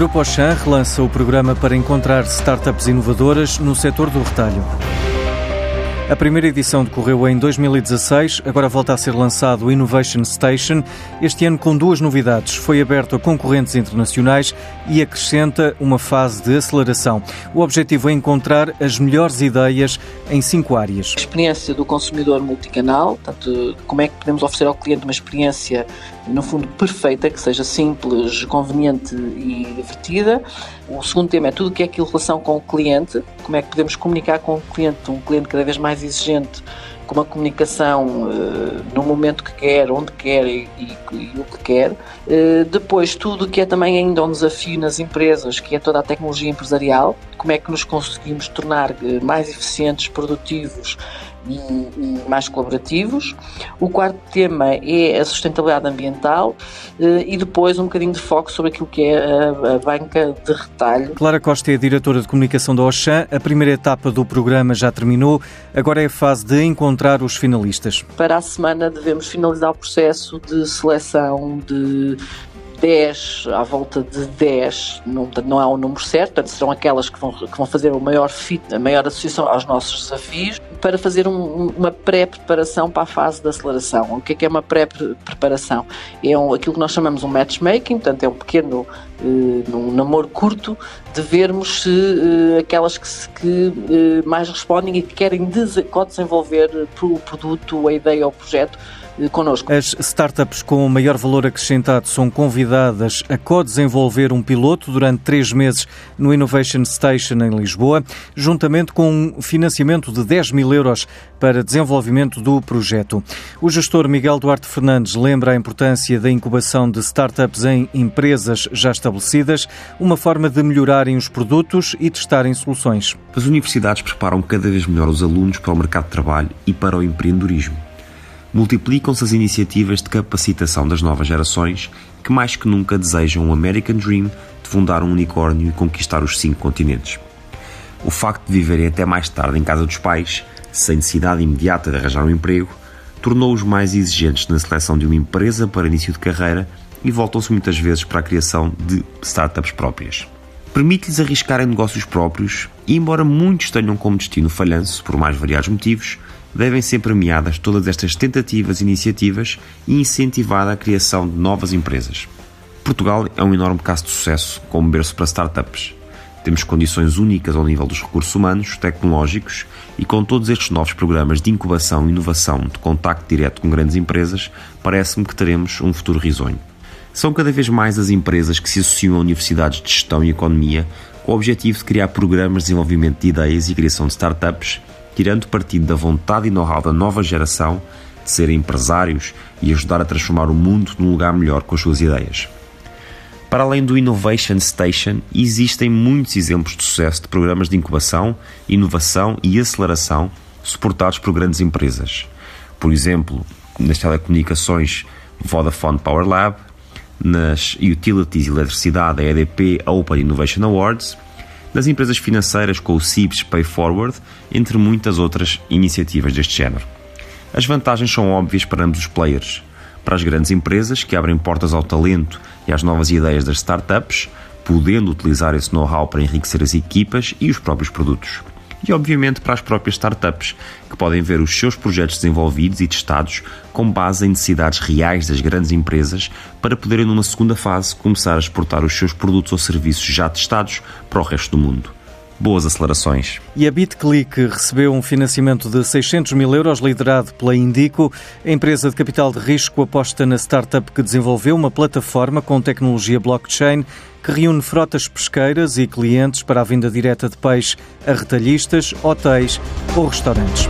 Grupo Auchan relança o programa para encontrar startups inovadoras no setor do retalho. A primeira edição decorreu em 2016, agora volta a ser lançado o Innovation Station, este ano com duas novidades. Foi aberto a concorrentes internacionais e acrescenta uma fase de aceleração. O objetivo é encontrar as melhores ideias em cinco áreas. A experiência do consumidor multicanal, portanto, como é que podemos oferecer ao cliente uma experiência, no fundo, perfeita, que seja simples, conveniente e divertida. O segundo tema é tudo o que é aquilo relação com o cliente, como é que podemos comunicar com o cliente, um cliente cada vez mais exigente, com uma comunicação uh, no momento que quer, onde quer e, e, e o que quer. Uh, depois, tudo o que é também ainda um desafio nas empresas, que é toda a tecnologia empresarial, como é que nos conseguimos tornar uh, mais eficientes, produtivos e, e, mais colaborativos. O quarto tema é a sustentabilidade ambiental e depois um bocadinho de foco sobre aquilo que é a, a banca de retalho. Clara Costa é diretora de comunicação da Auchan. A primeira etapa do programa já terminou, agora é a fase de encontrar os finalistas. Para a semana devemos finalizar o processo de seleção de 10, à volta de 10, não, não há um número certo, portanto serão aquelas que vão, que vão fazer o maior fit, a maior associação aos nossos desafios, para fazer um, uma pré-preparação para a fase de aceleração. O que é que é uma pré-preparação? É um, aquilo que nós chamamos um matchmaking, portanto é um pequeno uh, um namoro curto de vermos se uh, aquelas que, que uh, mais respondem e que querem desenvolver o produto, a ideia ou o projeto connosco. As startups com maior valor acrescentado são convidadas a co-desenvolver um piloto durante três meses no Innovation Station em Lisboa, juntamente com um financiamento de 10 mil euros para desenvolvimento do projeto. O gestor Miguel Duarte Fernandes lembra a importância da incubação de startups em empresas já estabelecidas, uma forma de melhorarem os produtos e testarem soluções. As universidades preparam cada vez melhor os alunos para o mercado de trabalho e para o empreendedorismo multiplicam-se as iniciativas de capacitação das novas gerações que mais que nunca desejam um American Dream de fundar um unicórnio e conquistar os cinco continentes. O facto de viverem até mais tarde em casa dos pais, sem necessidade imediata de arranjar um emprego, tornou-os mais exigentes na seleção de uma empresa para início de carreira e voltam-se muitas vezes para a criação de startups próprias. Permite-lhes arriscarem negócios próprios e, embora muitos tenham como destino falhanço por mais variados motivos, devem ser premiadas todas estas tentativas e iniciativas e incentivada a criação de novas empresas. Portugal é um enorme caso de sucesso como berço para startups. Temos condições únicas ao nível dos recursos humanos, tecnológicos e com todos estes novos programas de incubação e inovação de contacto direto com grandes empresas, parece-me que teremos um futuro risonho. São cada vez mais as empresas que se associam a universidades de gestão e economia com o objetivo de criar programas de desenvolvimento de ideias e criação de startups tirando partido da vontade e know-how da nova geração de serem empresários e ajudar a transformar o mundo num lugar melhor com as suas ideias. Para além do Innovation Station, existem muitos exemplos de sucesso de programas de incubação, inovação e aceleração suportados por grandes empresas. Por exemplo, nas telecomunicações Vodafone Power Lab, nas utilities e eletricidade a EDP Open Innovation Awards das empresas financeiras com o CIBS Pay Forward, entre muitas outras iniciativas deste género. As vantagens são óbvias para ambos os players. Para as grandes empresas, que abrem portas ao talento e às novas ideias das startups, podendo utilizar esse know-how para enriquecer as equipas e os próprios produtos e, obviamente, para as próprias startups, que podem ver os seus projetos desenvolvidos e testados com base em necessidades reais das grandes empresas para poderem, numa segunda fase, começar a exportar os seus produtos ou serviços já testados para o resto do mundo boas acelerações. E a BitClick recebeu um financiamento de 600 mil euros liderado pela Indico. A empresa de capital de risco aposta na startup que desenvolveu uma plataforma com tecnologia blockchain que reúne frotas pesqueiras e clientes para a venda direta de peixe a retalhistas, hotéis ou restaurantes.